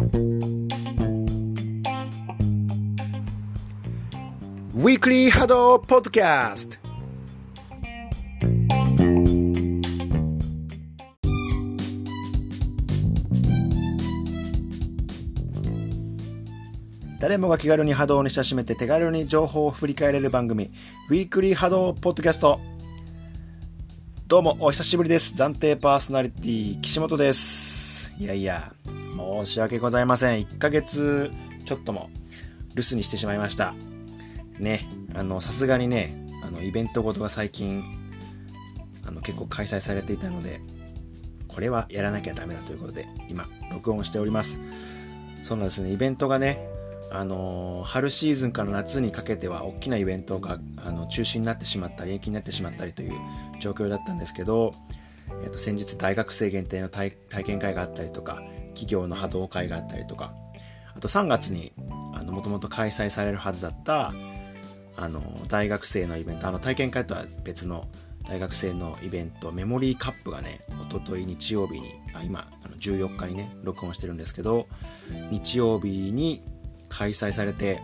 ウィークリーハドポッドキャスト誰もが気軽に波動に親しめて手軽に情報を振り返れる番組ウィークリー波動ポッドキャストどうもお久しぶりです。暫定パーソナリティ岸本です。いやいや。申し訳ございません。1ヶ月ちょっとも留守にしてしまいました。ねあのさすがにねあのイベントごとが最近あの結構開催されていたのでこれはやらなきゃダメだということで今録音しております。そうなんですね。イベントがねあの春シーズンから夏にかけては大きなイベントがあの中止になってしまったり延期になってしまったりという状況だったんですけど、えっと、先日大学生限定の体験会があったりとか企業の波動会があったりとかあと3月にもともと開催されるはずだったあの大学生のイベントあの体験会とは別の大学生のイベントメモリーカップがねおととい日曜日にあ今あの14日にね録音してるんですけど日曜日に開催されて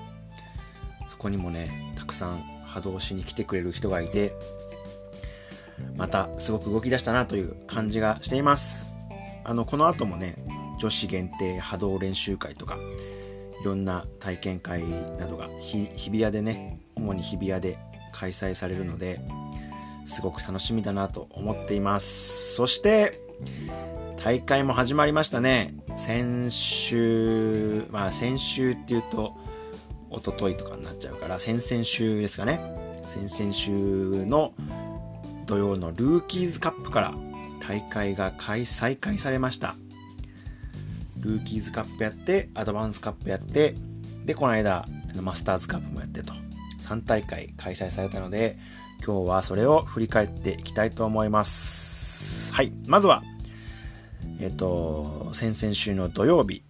そこにもねたくさん波動しに来てくれる人がいてまたすごく動き出したなという感じがしています。あのこの後もね女子限定波動練習会とかいろんな体験会などが日比谷でね主に日比谷で開催されるのですごく楽しみだなと思っています。そして大会も始まりましたね。先週まあ先週っていうと一昨日とかになっちゃうから先々週ですかね。先々週の土曜のルーキーズカップから大会が再開されました。ルーキーズカップやってアドバンスカップやってでこの間マスターズカップもやってと。3大会開催されたので今日はそれを振り返っていきたいと思います。はいまずはえっ、ー、と先々週の土曜日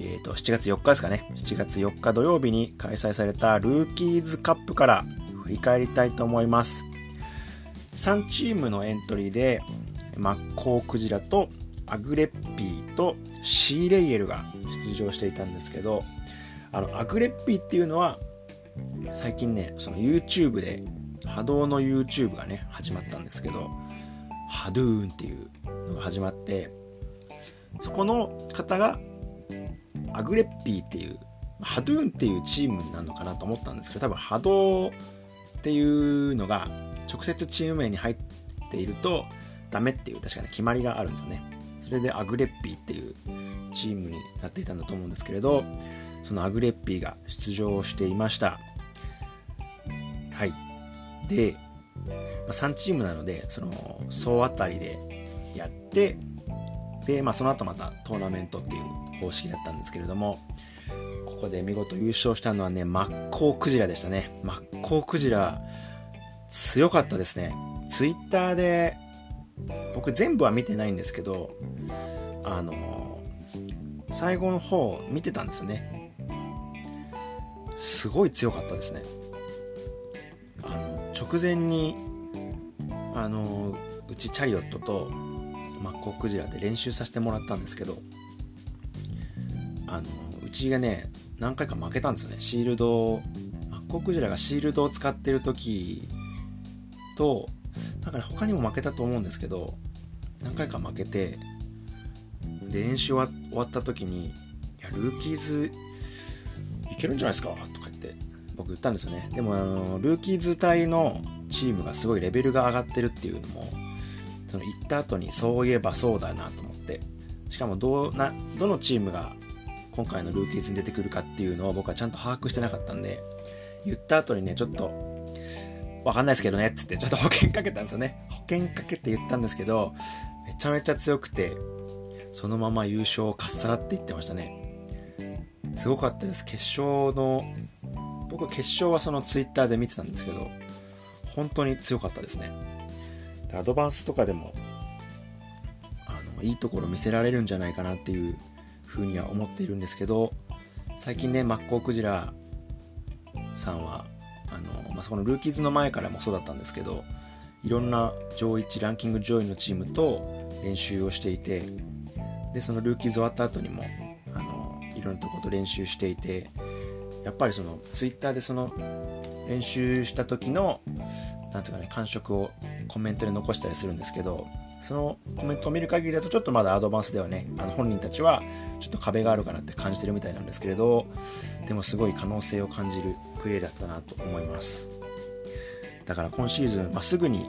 えーと、7月4日ですかね。7月4日土曜日に開催されたルーキーズカップから振り返りたいと思います。3チームのエントリーでマッコウクジラとアグレッピーとシーレイエルが出場していたんですけどあのアグレッピーっていうのは最近ねその YouTube で波動の YouTube がね始まったんですけどハドゥーンっていうのが始まってそこの方がアグレッピーっていうハドゥーンっていうチームなのかなと思ったんですけど多分波動っていうのが直接チーム名に入っているとダメっていう確かに決まりがあるんですよね。それでアグレッピーっていうチームになっていたんだと思うんですけれどそのアグレッピーが出場していました。はい。で、まあ、3チームなのでその総当たりでやってで、まあ、その後またトーナメントっていう方式だったんですけれどもここで見事優勝したのはねマッコウクジラでしたね。マッコウクジラ強かったですね。ツイッターで僕全部は見てないんですけどあの最後の方見てたんですよね。すごい強かったですね。あの直前にあのうちチャリオットとマッコウクジラで練習させてもらったんですけどあのうちがね何回か負けたんですよね。シールドマッコウクジラがシールドを使ってる時となんかね他にも負けたと思うんですけど何回か負けてで練習は終わった時に「いやルーキーズいけるんじゃないですか?」とか言って僕言ったんですよねでもあのルーキーズ隊のチームがすごいレベルが上がってるっていうのもその行った後にそういえばそうだなと思ってしかもどうなどのチームが今回のルーキーズに出てくるかっていうのを僕はちゃんと把握してなかったんで言った後にねちょっとわかんないですけどねつってちょっと保険かけたんですよね。保険かけて言ったんですけどめちゃめちゃ強くてそのまま優勝をかっさらっていってましたね。すごかったです。決勝の僕決勝はそのツイッターで見てたんですけど本当に強かったですね。アドバンスとかでもあのいいところ見せられるんじゃないかなっていうふうには思っているんですけど最近ねマッコウクジラさんはあの、まあ、そこのルーキーズの前からもそうだったんですけどいろんな上位ランキング上位のチームと練習をしていてでそのルーキーズ終わった後にもあのいろんなとこと練習していてやっぱりそのツイッターでその練習した時のなんていうかね感触をコメントで残したりするんですけどそのコメントを見る限りだとちょっとまだアドバンスではねあの本人たちはちょっと壁があるかなって感じてるみたいなんですけれどでもすごい可能性を感じるプレーだったなと思います。だから今シーズン、まあ、すぐに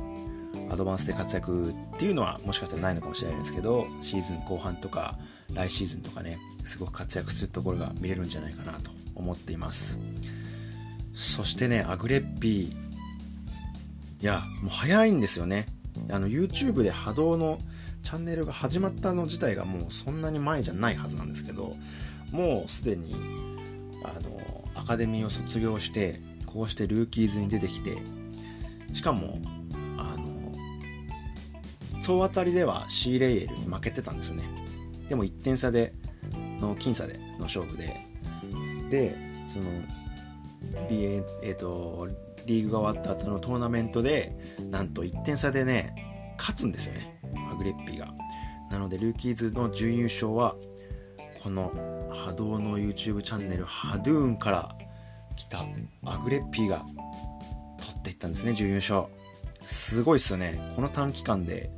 アドバンスで活躍っていうのはもしかしたらないのかもしれないですけどシーズン後半とか来シーズンとかねすごく活躍するところが見れるんじゃないかなと思っています。そしてねアグレッピー。いやもう早いんですよね。あの YouTube で波動のチャンネルが始まったの自体がもうそんなに前じゃないはずなんですけどもうすでにあのアカデミーを卒業してこうしてルーキーズに出てきてしかもあの総当たりではシーレイエルに負けてたんですよね。でも1点差での僅差での勝負で。でそのリ,、えーと、リーグが終わった後のトーナメントでなんと1点差でね勝つんですよね。アグレッピーが。なのでルーキーズの準優勝はこの波動の YouTube チャンネルハドゥーンから来たアグレッピーが取っていったんですね準優勝。すごいっすよね。この短期間で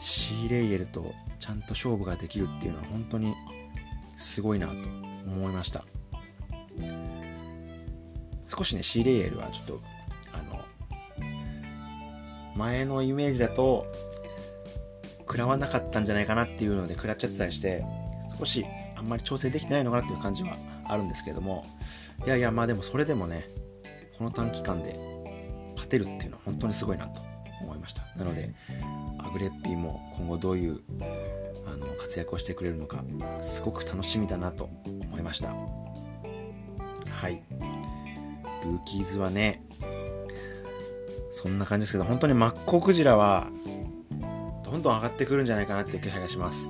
シーレイエルとちゃんと勝負ができるっていうのは本当にすごいなと思いました。少しねシーレイエルはちょっとあの前のイメージだと食らわなかったんじゃないかなっていうので食らっちゃってたりして少しあんまり調整できてないのかなっていう感じはあるんですけれどもいやいやまあでもそれでもねこの短期間で勝てるっていうのは本当にすごいなと思いました。なのでアグレッピーも今後どういうあの活躍をしてくれるのかすごく楽しみだなと思いました。はい。ルーキーズはねそんな感じですけど本当にマッコウクジラはどんどん上がってくるんじゃないかなっていう気配がします。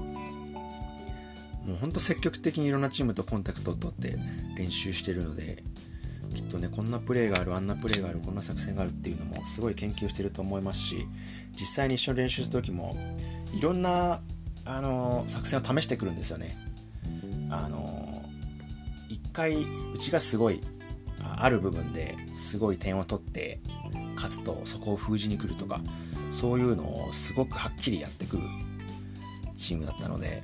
もうほんと積極的にいろんなチームとコンタクトを取って練習してるのできっとねこんなプレーがあるあんなプレーがあるこんな作戦があるっていうのもすごい研究してると思いますし実際に一緒に練習する時もいろんなあの作戦を試してくるんですよね。あの一回うちがすごいある部分ですごい点を取って勝つとそこを封じに来るとかそういうのをすごくはっきりやってくるチームだったので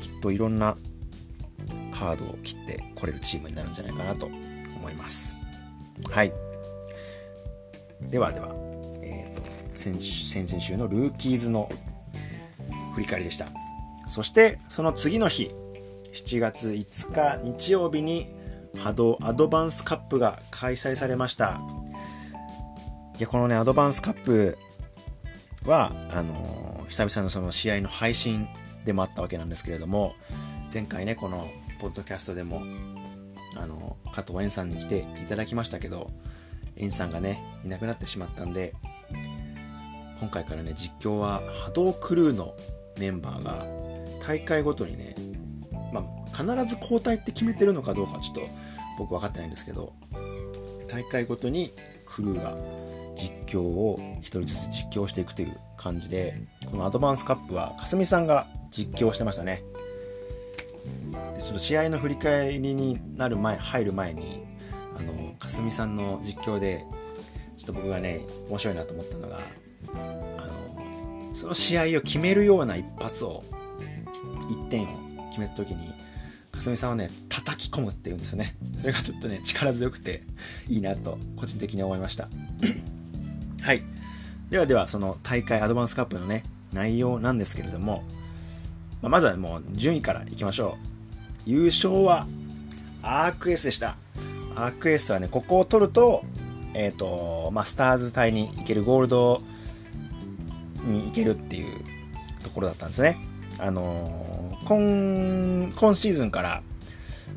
きっといろんなカードを切ってこれるチームになるんじゃないかなと思います。はい。ではでは、えーと、先先々週のルーキーズの振り返りでした。そしてその次の日7月5日日曜日に波動アドバンスカップが開催されました。いやこのねアドバンスカップはあのー、久々のその試合の配信でもあったわけなんですけれども前回ねこのポッドキャストでもあの加藤円さんに来ていただきましたけど円さんがねいなくなってしまったんで今回からね実況は波動クルーのメンバーが大会ごとにね、まあ、必ず交代って決めてるのかどうかちょっと僕分かってないんですけど大会ごとにクルーが実況を1人ずつ実況していくという感じでこのアドバンスカップはかすみさんが実況してましたね。でその試合の振り返りになる前入る前にあのかすみさんの実況でちょっと僕がね面白いなと思ったのがあのその試合を決めるような一発を1点を決めた時にかすみさんはね叩き込むっていうんですよね。それがちょっとね力強くていいなと個人的に思いました。はい。ではではその大会アドバンスカップのね内容なんですけれども、まあ、まずはもう順位からいきましょう優勝はアークエスでした。アークエスはね、ここを取ると、えっ、ー、と、まあ、スターズ隊に行ける、ゴールドに行けるっていうところだったんですね。あのー、今、今シーズンから、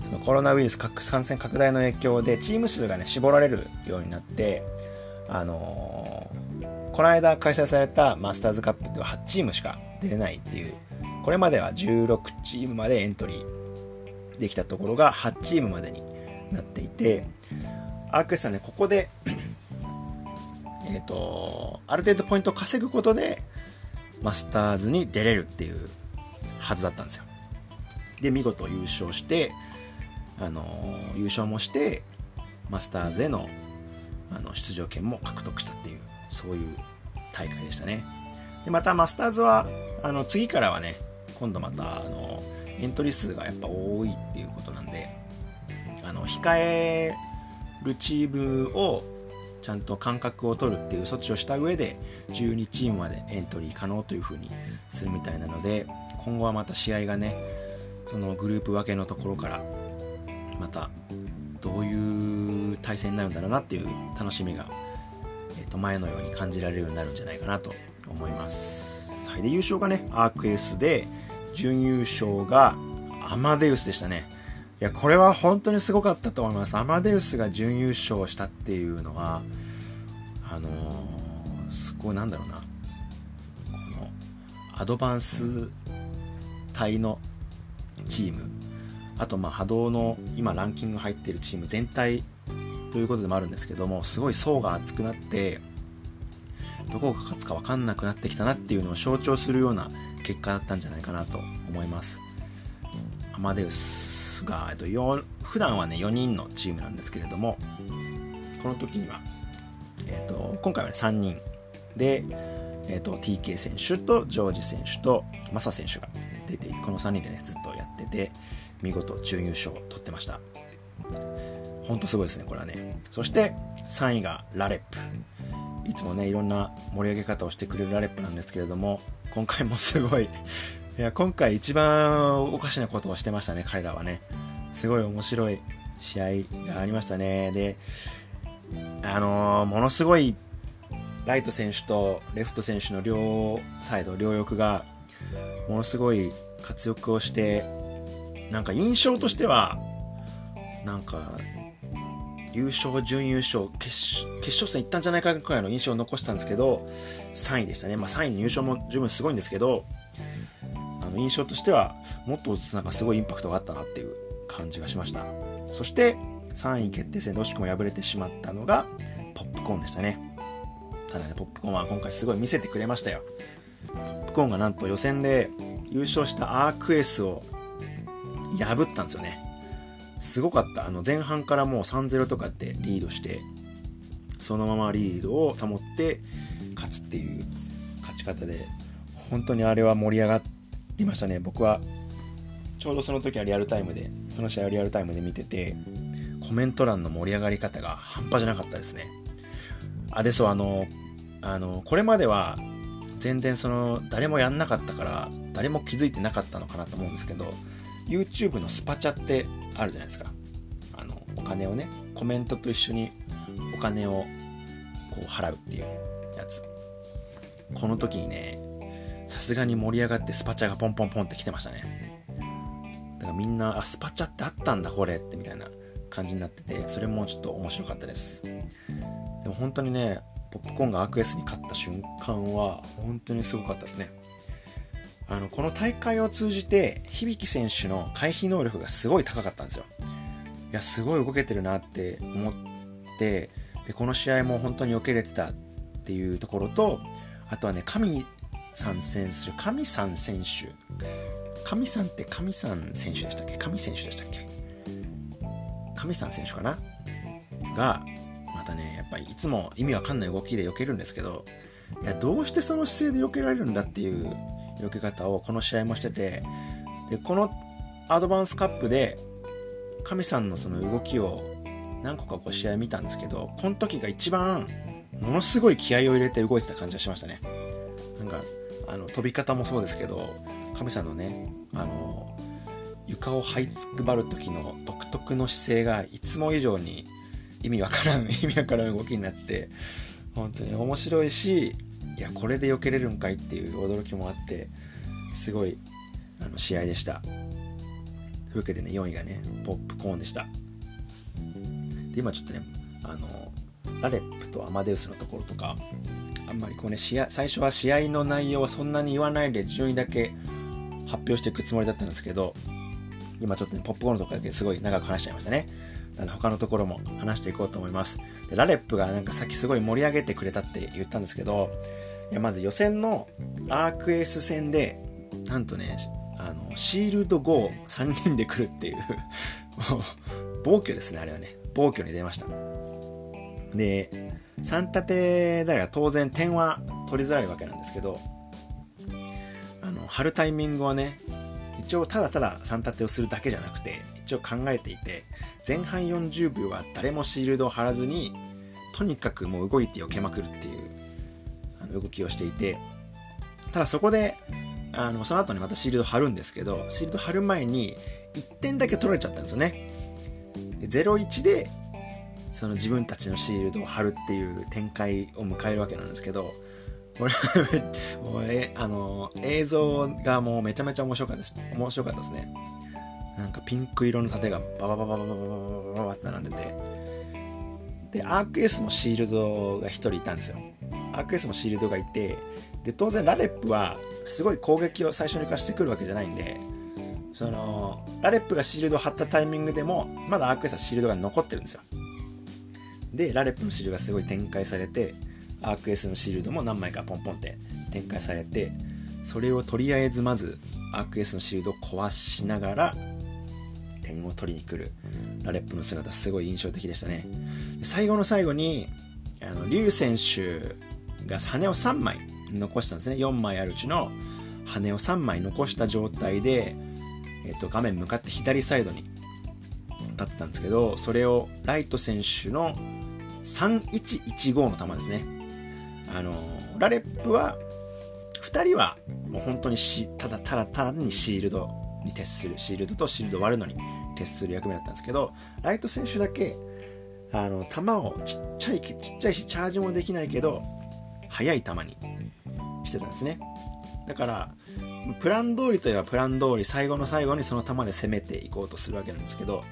そのコロナウイルス感染拡大の影響でチーム数がね、絞られるようになって、あのー、この間開催されたマスターズカップでは8チームしか出れないっていう、これまでは16チームまでエントリーできたところが8チームまでになっていて、アークエスはね、ここでえっと、ある程度ポイントを稼ぐことで、マスターズに出れるっていうはずだったんですよ。で、見事優勝して、あの優勝もしてマスターズへのあの出場権も獲得したっていうそういう大会でしたねでまたマスターズはあの次からはね今度またあのエントリー数がやっぱ多いっていうことなんであの控えるチームをちゃんと間隔を取るっていう措置をした上で12チームまでエントリー可能という風にするみたいなので今後はまた試合がねそのグループ分けのところからまたどういう対戦になるんだろうなっていう楽しみが、えー、と前のように感じられるようになるんじゃないかなと思います。はい、で優勝がねアークエースで準優勝がアマデウスでしたね。いや、これは本当にすごかったと思います。アマデウスが準優勝したっていうのは、あのー、すごいなんだろうな。この、アドバンス隊のチーム、あと、まあ、波動の今ランキング入ってるチーム全体ということでもあるんですけども、すごい層が厚くなって、どこが勝つか分かんなくなってきたなっていうのを象徴するような結果だったんじゃないかなと思います。アマデウスが、えっと、普段はね4人のチームなんですけれどもこの時には、えっと、今回はね3人で、えっと、TK 選手とジョージ選手とマサ選手が出てこの3人でねずっとやってて見事準優勝を取ってました。本当すごいですねこれはね。そして3位がラレップ。いつもねいろんな盛り上げ方をしてくれるラレップなんですけれども今回もすごいいや、今回一番おかしなことをしてましたね、彼らはね。すごい面白い試合がありましたね。で、あのー、ものすごいライト選手とレフト選手の両サイド、両翼が、ものすごい活躍をして、なんか印象としては、なんか、優勝、準優勝決、決勝戦行ったんじゃないかくらいの印象を残したんですけど、3位でしたね。まあ3位入賞も十分すごいんですけど、あの印象としてはもっとなんかすごいインパクトがあったなっていう感じがしました。そして3位決定戦で惜しくも敗れてしまったのがポップコーンでしたね。ただねポップコーンは今回すごい見せてくれましたよ。ポップコーンがなんと予選で優勝したアークエースを破ったんですよね。すごかった。あの前半からもう3-0とかってリードしてそのままリードを保って勝つっていう勝ち方で本当にあれは盛り上がりましたね。僕はちょうどその時はリアルタイムでその試合をリアルタイムで見ててコメント欄の盛り上がり方が半端じゃなかったですね。あでそうあのあのこれまでは全然その誰もやんなかったから誰も気づいてなかったのかなと思うんですけど YouTube のスパチャってあるじゃないですかあのお金をねコメントと一緒にお金をこう払うっていうやつこの時にねさすがに盛り上がってスパチャがポンポンポンって来てましたね。だからみんな、あ、スパチャってあったんだこれってみたいな感じになってて、それもちょっと面白かったです。でも本当にね、ポップコーンがアクエスに勝った瞬間は、本当にすごかったですね。あの、この大会を通じて、響選手の回避能力がすごい高かったんですよ。いや、すごい動けてるなって思って、で、この試合も本当に避けれてたっていうところと、あとはね、神参戦する神さん選手。神さんって神さん選手でしたっけ？神選手でしたっけ？神さん選手かな？がまたねやっぱりいつも意味わかんない動きで避けるんですけどいやどうしてその姿勢で避けられるんだっていう避け方をこの試合もしててでこのアドバンスカップで神さんのその動きを何個かこう試合見たんですけどこの時が一番ものすごい気合を入れて動いてた感じがしましたね。なんかあの飛び方もそうですけど神さんのねあの床を這いつくばる時の独特の姿勢がいつも以上に意味わからん意味わからん動きになって本当に面白いしいやこれで避けれるんかいっていう驚きもあってすごいあの試合でしたというわけでね4位がねポップコーンでしたで今ちょっとねあのラレップとアマデウスのところとかあんまりこうね、試合、最初は試合の内容はそんなに言わないで順位だけ発表していくつもりだったんですけど、今ちょっとね、ポップコーンのとこだけすごい長く話しちゃいましたね。なの他のところも話していこうと思います。で、ラレップがなんかさっきすごい盛り上げてくれたって言ったんですけど、いや、まず予選のアークエース戦で、なんとね、あの、シールド5 3人で来るっていう 暴挙ですね、あれはね。暴挙に出ました。で、3立てだから当然点は取りづらいわけなんですけど、あの、張るタイミングはね、一応ただただ3立てをするだけじゃなくて、一応考えていて、前半40秒は誰もシールドを張らずに、とにかくもう動いて避けまくるっていうあの動きをしていて、ただそこで、あの、その後にまたシールド貼るんですけど、シールド貼る前に1点だけ取られちゃったんですよね。0-1で、その自分たちのシールドを貼るっていう展開を迎えるわけなんですけど、これもうえあの映像がもうめちゃめちゃ面白かったです面白かったですねなんかピンク色の盾がバババババババババババって並んでてでアークエースのシールドが1人いたんですよアークエースのシールドがいてで当然ラレップはすごい攻撃を最初に貸してくるわけじゃないんでそのラレップがシールドを貼ったタイミングでもまだアークエースはシールドが残ってるんですよでラレップのシールドがすごい展開されてアークエースのシールドも何枚かポンポンって展開されてそれをとりあえずまずアークエースのシールドを壊しながら点を取りに来るラレップの姿すごい印象的でしたね。最後の最後にあのリュウ選手が羽を3枚残したんですね。4枚あるうちの羽を3枚残した状態で、えっと、画面向かって左サイドに立ってたんですけどそれをライト選手の3115の球ですね。あのラレップは2人はもう本当にただただただにシールドに徹するシールドとシールド割るのに徹する役目だったんですけどライト選手だけあの球をちっちゃいちっちゃいしチャージもできないけど速い球にしてたんですね。だからプラン通りといえばプラン通り最後の最後にその球で攻めていこうとするわけなんですけど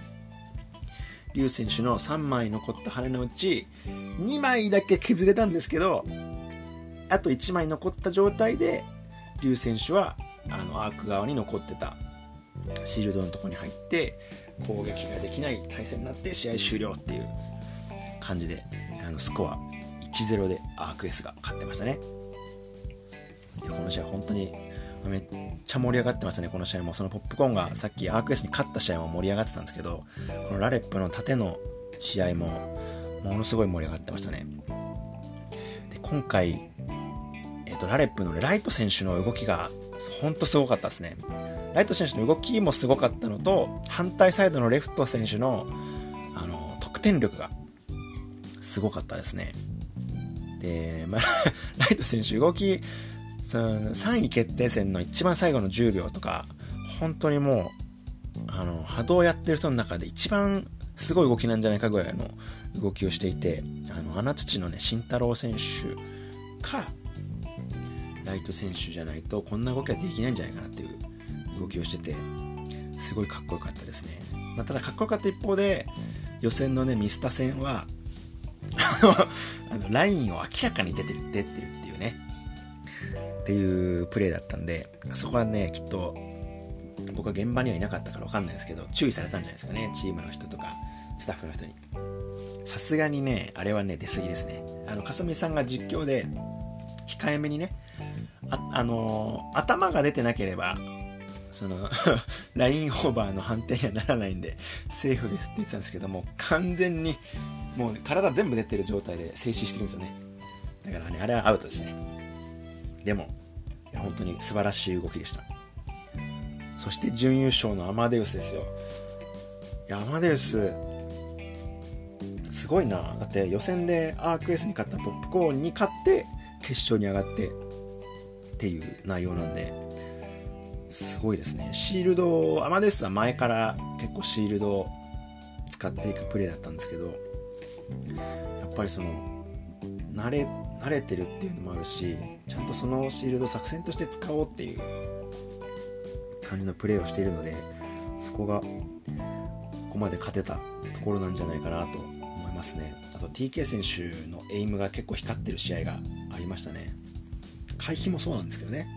リュウ選手の3枚残った羽のうち2枚だけ削れたんですけどあと1枚残った状態でリュウ選手はあのアーク側に残ってたシールドのとこに入って攻撃ができない対戦になって試合終了っていう感じであのスコア1-0でアークエスが勝ってましたねこの試合本当にめっちゃ盛り上がってましたね、この試合も。そのポップコーンがさっきアークエスに勝った試合も盛り上がってたんですけど、このラレップの縦の試合もものすごい盛り上がってましたね。で今回、えっと、ラレップのライト選手の動きがほんとすごかったですね。ライト選手の動きもすごかったのと、反対サイドのレフト選手のあの得点力がすごかったですね。で、まあ、ライト選手動きその3位決定戦の一番最後の10秒とか、本当にもう、あの、波動やってる人の中で一番すごい動きなんじゃないかぐらいの動きをしていて、あの、穴土のね、慎太郎選手か、ライト選手じゃないとこんな動きはできないんじゃないかなっていう動きをしてて、すごいかっこよかったですね。まあ、ただかっこよかった一方で、予選のね、ミスタ戦は、あの、ラインを明らかに出てる、出てるっていうね、っていうプレーだったんで、そこはね、きっと、僕は現場にはいなかったからわかんないですけど、注意されたんじゃないですかね、チームの人とか、スタッフの人に。さすがにね、あれはね、出過ぎですね。あの、かすみさんが実況で、控えめにね、あ、あのー、頭が出てなければ、その ラインオーバーの判定にはならないんで、セーフですって言ってたんですけども、完全に、もう体全部出てる状態で静止してるんですよね。だからね、あれはアウトですね。でも、いや本当に素晴らしい動きでした。そして準優勝のアマデウスですよ。いや、アマデウス、すごいな。だって予選でアークエスに勝ったポップコーンに勝って決勝に上がってっていう内容なんで、すごいですね。シールド、アマデスは前から結構シールドを使っていくプレーだったんですけど、やっぱりその、慣れ慣れてるっていうのもあるしちゃんとそのシールド作戦として使おうっていう感じのプレーをしているのでそこがここまで勝てたところなんじゃないかなと思いますね。あと TK 選手のエイムが結構光ってる試合がありましたね。回避もそうなんですけどね。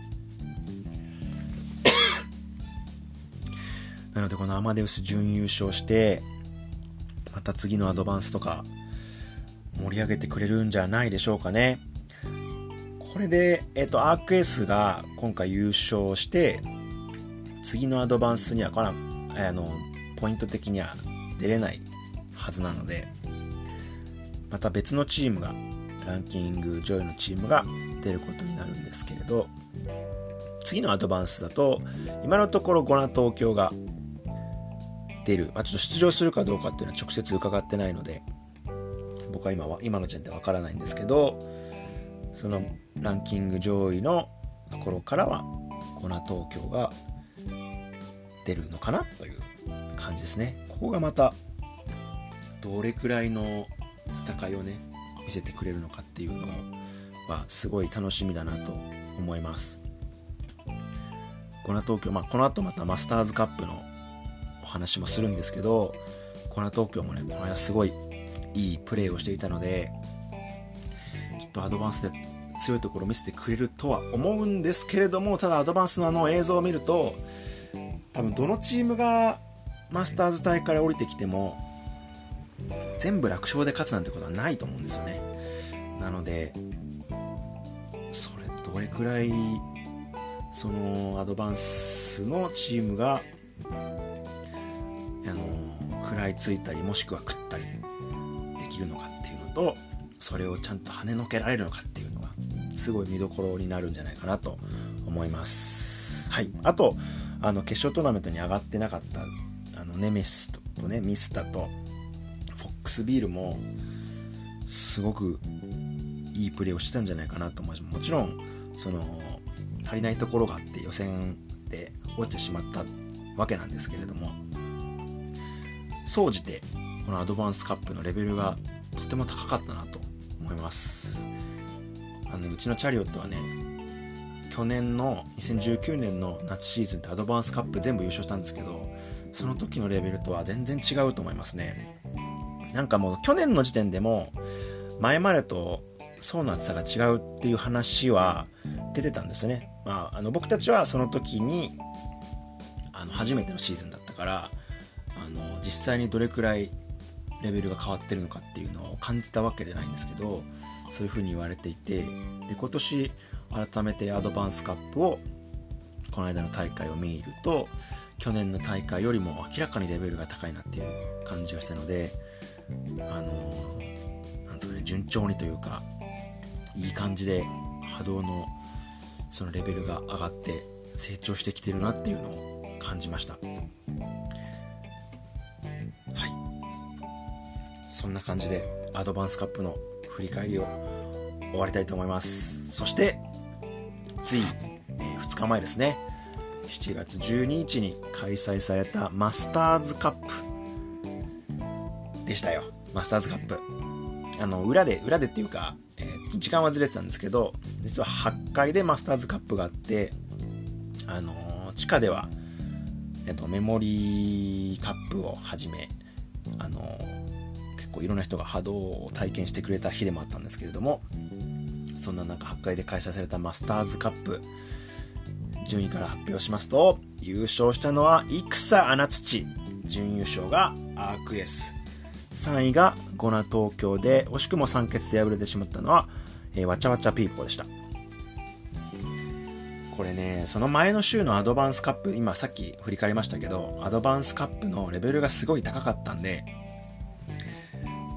なのでこのアマデウス準優勝してまた次のアドバンスとか盛り上げてくれるんじゃないでしょうかね。これで、えっ、と、アークエースが今回優勝して、次のアドバンスには、この、あの、ポイント的には出れないはずなのでまた別のチームがランキング上位のチームが出ることになるんですけれど次のアドバンスだと今のところゴナ東京が出る、まあ、ちょっと出場するかどうかっていうのは直接伺ってないので僕は今は今の時点でわからないんですけどそのランキング上位のところからはゴナ東京が出るのかなという感じですね。ここがまたどれくらいの戦いをね見せてくれるのかっていうのはすごい楽しみだなと思います。コナ東京、まあ、この後またマスターズカップのお話もするんですけどコナ東京もねこの間すごいいいプレーをしていたのできっとアドバンスで強いところを見せてくれるとは思うんですけれどもただアドバンスのあの映像を見ると多分どのチームがマスターズ大から降りてきても全部楽勝で勝つなんてことはないと思うんですよね。なのでそれどれくらいそのアドバンスのチームがらいついたりもしくは食ったりできるのかっていうのとそれをちゃんと跳ねのけられるのかっていうのがすごい見どころになるんじゃないかなと思います。はい。あとあの決勝トーナメントに上がってなかったあのネメシスとねミスタとフォックスビールもすごくいいプレーをしてたんじゃないかなと思います。もちろんその足りないところがあって予選で落ちてしまったわけなんですけれども総じてこのアドバンスカップのレベルがとても高かったなと思います。あのうちのチャリオットはね去年の2019年の夏シーズンってアドバンスカップ全部優勝したんですけどその時のレベルとは全然違うと思いますね。なんかもう去年の時点でも前までと層の厚さが違うっていう話は出てたんですよね、まあ、あの僕たちはその時にあの初めてのシーズンだったからの実際にどれくらいレベルが変わってるのかっていうのを感じたわけじゃないんですけどそういうふうに言われていてで今年改めてアドバンスカップをこの間の大会を見ると去年の大会よりも明らかにレベルが高いなっていう感じがしたのであのなんとかね順調にというかいい感じで波動のそのレベルが上がって成長してきてるなっていうのを感じました。はい。そんな感じでアドバンスカップの振り返りを終わりたいと思います。そしてつい、えー、2日前ですね。7月12日に開催されたマスターズカップ。でしたよ。マスターズカップ。あの裏で裏でっていうか、えー、時間はずれてたんですけど実は8階でマスターズカップがあってあのー、地下では、えっと、メモリーカップをはじめあのーこういろんな人が波動を体験してくれた日でもあったんですけれどもそんな中8回で開催されたマスターズカップ順位から発表しますと優勝したのは戦穴土準優勝がアークエス。3位がゴナ東京で惜しくも酸欠で敗れてしまったのは、えー、わちゃわちゃピーポーでした。これねその前の週のアドバンスカップ今さっき振り返りましたけどアドバンスカップのレベルがすごい高かったんで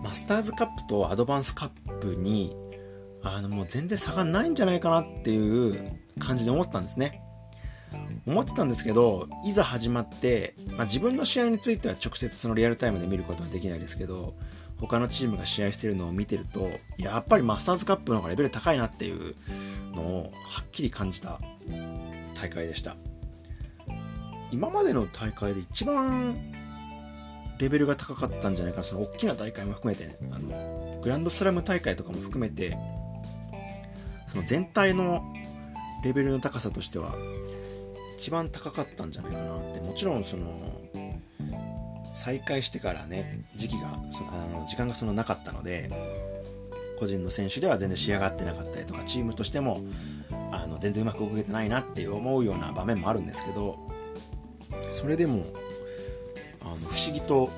マスターズカップとアドバンスカップにあのもう全然差がないんじゃないかなっていう感じで思ったんですね。思ってたんですけどいざ始まって、まあ、自分の試合については直接そのリアルタイムで見ることはできないですけど他のチームが試合してるのを見てるとやっぱりマスターズカップの方がレベル高いなっていうのをはっきり感じた大会でした。今までの大会で一番レベルが高かったんじゃないかな。その大きな大会も含めてね。あのグランドスラム大会とかも含めてその全体のレベルの高さとしては一番高かったんじゃないかなって。もちろんその再開してからね時期がそのあの時間がそのなかったので個人の選手では全然仕上がってなかったりとかチームとしてもあの全然うまく動けてないなって思うような場面もあるんですけどそれでもあの不思議と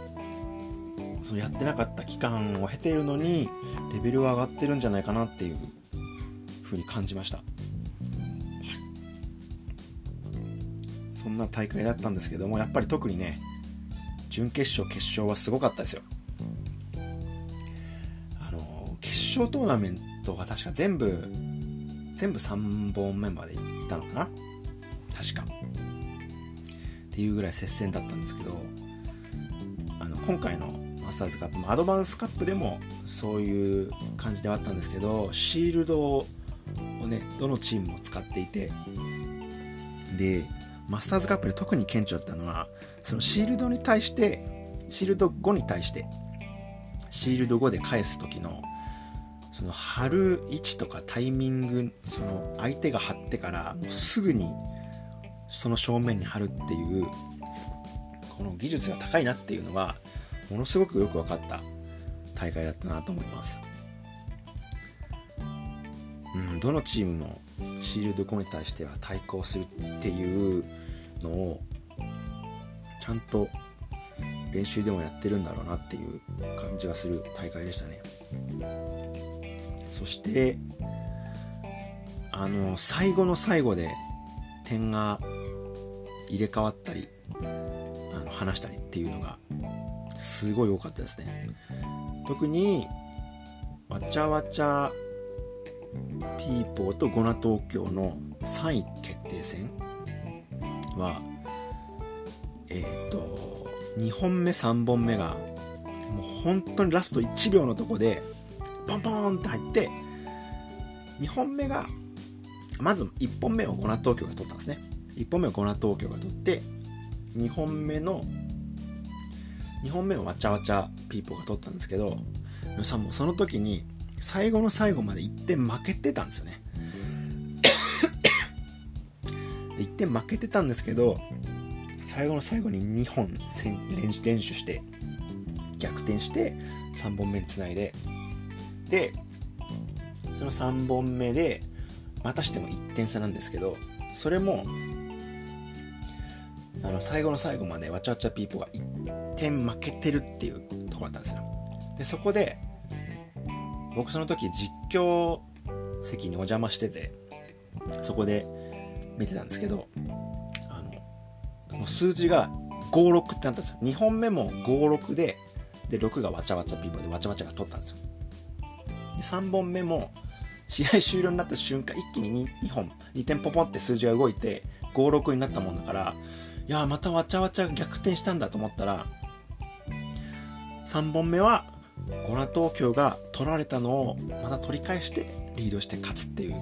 そのやってなかった期間を経ているのにレベルは上がってるんじゃないかなっていう風に感じました、はい、そんな大会だったんですけどもやっぱり特にね準決勝決勝はすごかったですよ。あの決勝トーナメントが確か全部全部3本目まで行ったのかな？確か。っていうぐらい接戦だったんですけどあの今回のマスターズカップもアドバンスカップでもそういう感じではあったんですけどシールドをねどのチームも使っていてでマスターズカップで特に顕著だったのはそのシールドに対してシールド5に対してシールド5で返す時のその貼る位置とかタイミングその相手が貼ってからもうすぐにその正面に貼るっていうこの技術が高いなっていうのがものすごくよく分かった大会だったなと思います。うん、どのチームもシールド5に対しては対抗するっていうのをちゃんと練習でもやってるんだろうなっていう感じがする大会でしたね。そしてあの最後の最後で点が入れ替わったりあの離したりっていうのがすごい多かったですね。特にわちゃわちゃピーポーとゴナ東京の3位決定戦はえっ、ー、と2本目3本目がもう本当にラスト1秒のとこでポンポンって入って2本目がまず1本目をゴナ東京が取ったんですね。1本目をゴナ東京が取って2本目の2本目をわちゃわちゃピーポーが取ったんですけどさんもその時に最後の最後まで1点負けてたんですよね。1点負けてたんですけど最後の最後に2本練習して逆転して3本目につないででその3本目でまたしても1点差なんですけどそれもあの最後の最後までわちゃわちゃピーポーが1点負けてるっていうところだったんですよ。でそこで僕その時実況席にお邪魔しててそこで見てたんですけどあのもう数字が56ってなったんですよ。2本目も56でで6がわちゃわちゃピーポーでわちゃわちゃが取ったんですよ。で3本目も試合終了になった瞬間一気に 2, 2本2点ポポンって数字が動いて56になったもんだからいやまたわちゃわちゃ逆転したんだと思ったら3本目はゴナ東京が取られたのをまた取り返してリードして勝つっていう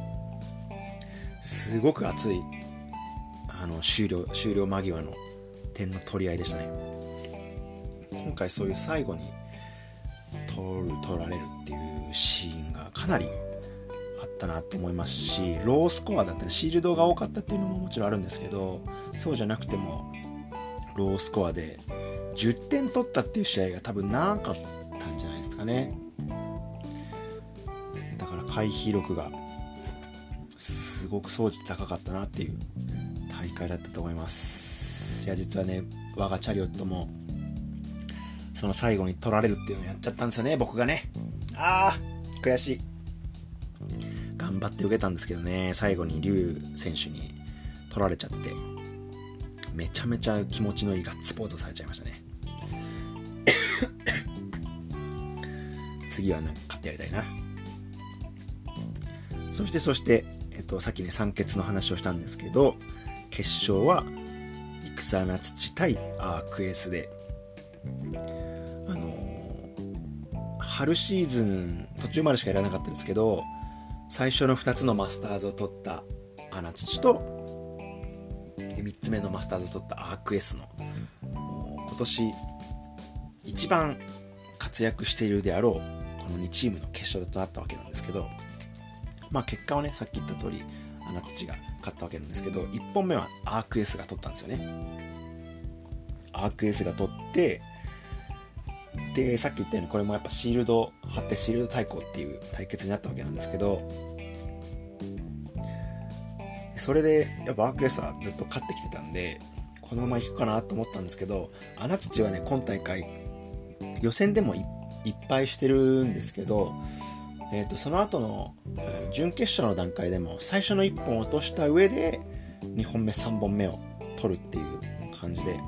すごく熱いあの終了終了間際の点の取り合いでしたね。今回そういう最後に取る取られるっていうシーンがかなりあったなと思いますしロースコアだったりシールドが多かったっていうのももちろんあるんですけどそうじゃなくてもロースコアで10点取ったっていう試合が多分なかったね。だから回避力がすごく掃除高かったなっていう大会だったと思います。いや実はね我がチャリオットもその最後に取られるっていうのをやっちゃったんですよね僕がね。あー悔しい。頑張って受けたんですけどね最後に劉選手に取られちゃってめちゃめちゃ気持ちのいいガッツポーズをされちゃいましたね。次はなんか勝ってやりたいな。そしてそしてえっとさっきね酸欠の話をしたんですけど決勝は戦な土対アークエスであのー、春シーズン途中までしかやらなかったですけど最初の2つのマスターズを取ったアナ土と3つ目のマスターズを取ったアークエスの今年一番活躍しているであろうこの2チームの決勝となったわけなんですけど、まあ結果はね、さっき言った通り、穴土が勝ったわけなんですけど、1本目はアークエスが取ったんですよね。アークエスが取って、で、さっき言ったようにこれもやっぱシールド貼ってシールド対抗っていう対決になったわけなんですけど、それでやっぱアークエスはずっと勝ってきてたんで、このまま行くかなと思ったんですけど、穴土はね、今大会予選でもいっぱいしてるんですけど、えー、とその後の、準決勝の段階でも最初の1本落とした上で2本目3本目を取るっていう感じで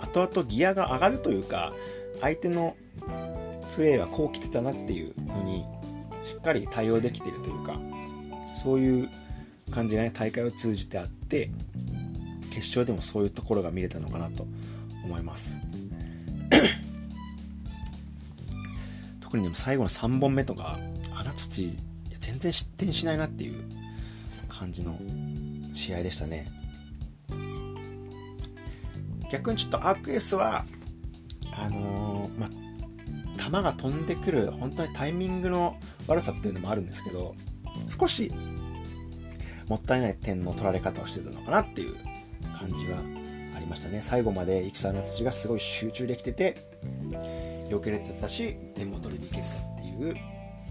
後々ギアが上がるというか相手のプレーはこう来てたなっていうのにしっかり対応できてるというかそういう感じがね大会を通じてあって決勝でもそういうところが見れたのかなと思います。特にでも最後の3本目とか穴土全然失点しないなっていう感じの試合でしたね。逆にちょっとアークエースはあのー、ま球が飛んでくる本当にタイミングの悪さっていうのもあるんですけど少しもったいない点の取られ方をしてたのかなっていう感じはありましたね。最後まで戦の土がすごい集中できてて避けれてたし点も取りに行けてたっていう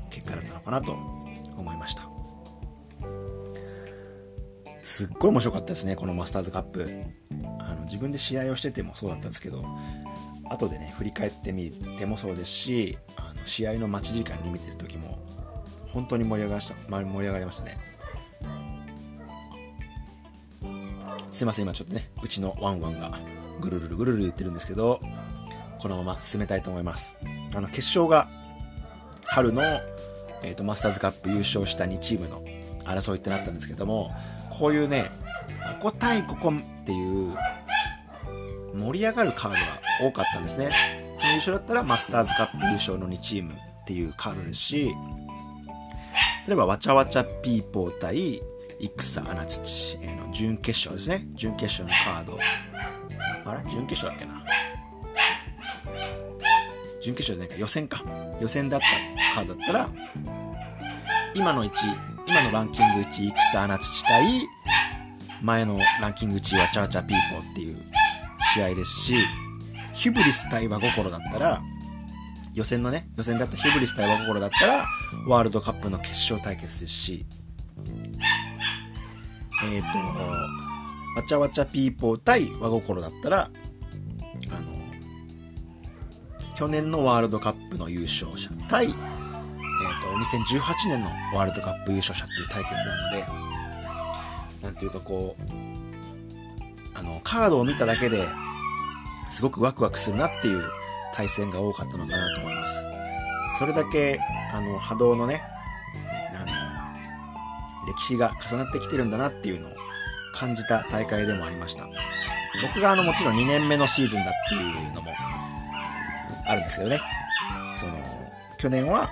結果だったのかなと思いました。すっごい面白かったですねこのマスターズカップ。あの自分で試合をしててもそうだったんですけど後でね振り返ってみてもそうですしあの試合の待ち時間に見てる時も本当に盛り上がりました盛り上がりましたね。すいません今ちょっとねうちのワンワンがぐるるるぐるる言ってるんですけどこのまま進めたいと思います。あの決勝が春の、えーと、マスターズカップ優勝した2チームの争いってなったんですけどもこういうねここ対ここっていう盛り上がるカードが多かったんですね。優勝だったらマスターズカップ優勝の2チームっていうカードですし例えばわちゃわちゃピーポー対戦穴土の準決勝ですね。準決勝のカード。あれ？準決勝だっけな？準決勝じゃないか予選か。予選だったカードだったら今の1今のランキング1戦穴土対前のランキング1位わちゃわちゃピーポーっていう試合ですしヒュブリス対和心だったら予選のね予選だったヒュブリス対和心だったらワールドカップの決勝対決ですしえっ、ー、と、わちゃわちゃピーポー対和心だったら、去年のワールドカップの優勝者対、えっ、ー、と、2018年のワールドカップ優勝者っていう対決なので、なんていうかこう、あの、カードを見ただけですごくワクワクするなっていう対戦が多かったのかなと思います。それだけ、あの、波動のね、あの歴史が重なってきてるんだなっていうのを感じた大会でもありました。僕があのもちろん2年目のシーズンだっていうのもあるんですけどね。その、去年は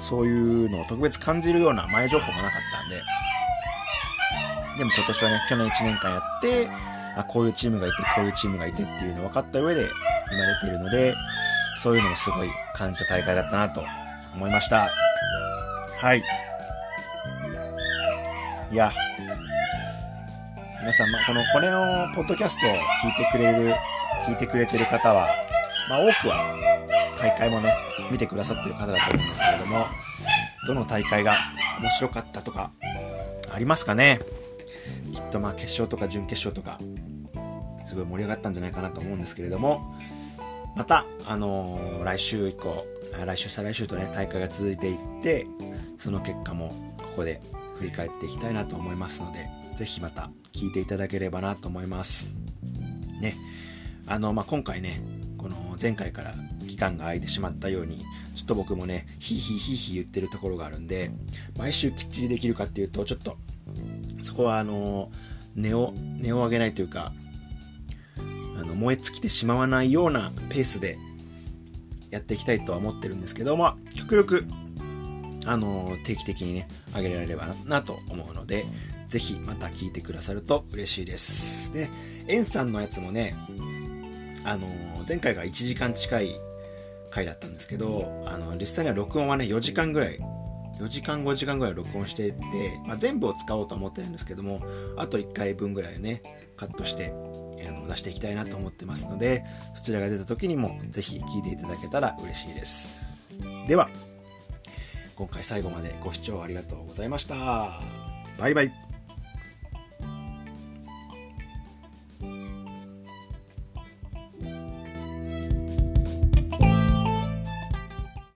そういうのを特別感じるような前情報もなかったんで、でも今年はね、去年1年間やって、あ、こういうチームがいて、こういうチームがいてっていうの分かった上で今出ているので、そういうのもすごい感じた大会だったなと思いました。はい。いや、皆さん、まあ、この、これのポッドキャストを聞いてくれる、聞いてくれてる方は、まあ、多くは、大会もね、見てくださってる方だと思うんですけれども、どの大会が面白かったとか、ありますかね？きっとまあ、決勝とか準決勝とか、すごい盛り上がったんじゃないかなと思うんですけれども、また、あのー、来週以降、来週、再来週とね、大会が続いていって、その結果もここで振り返っていきたいなと思いますので、ぜひまた聞いていただければなと思います。ね。あの、まあ、今回ね、前回から期間が空いてしまったように、ちょっと僕もね、ヒーヒーヒーヒー言ってるところがあるんで、毎週きっちりできるかっていうと、ちょっと、そこはあの、値を、値を上げないというか、あの、燃え尽きてしまわないようなペースでやっていきたいとは思ってるんですけど、まあ、極力あの、定期的にね、あげられればなと思うので、ぜひまた聞いてくださると嬉しいです。で、エンさんのやつもね、あの、前回が1時間近い回だったんですけど、あの、実際には録音はね、4時間ぐらい、4時間5時間ぐらい録音していって、まあ、全部を使おうと思ってるんですけども、あと1回分ぐらいね、カットして、あの出していきたいなと思ってますので、そちらが出た時にもぜひ聞いていただけたら嬉しいです。では、今回最後までご視聴ありがとうございました。バイバイ。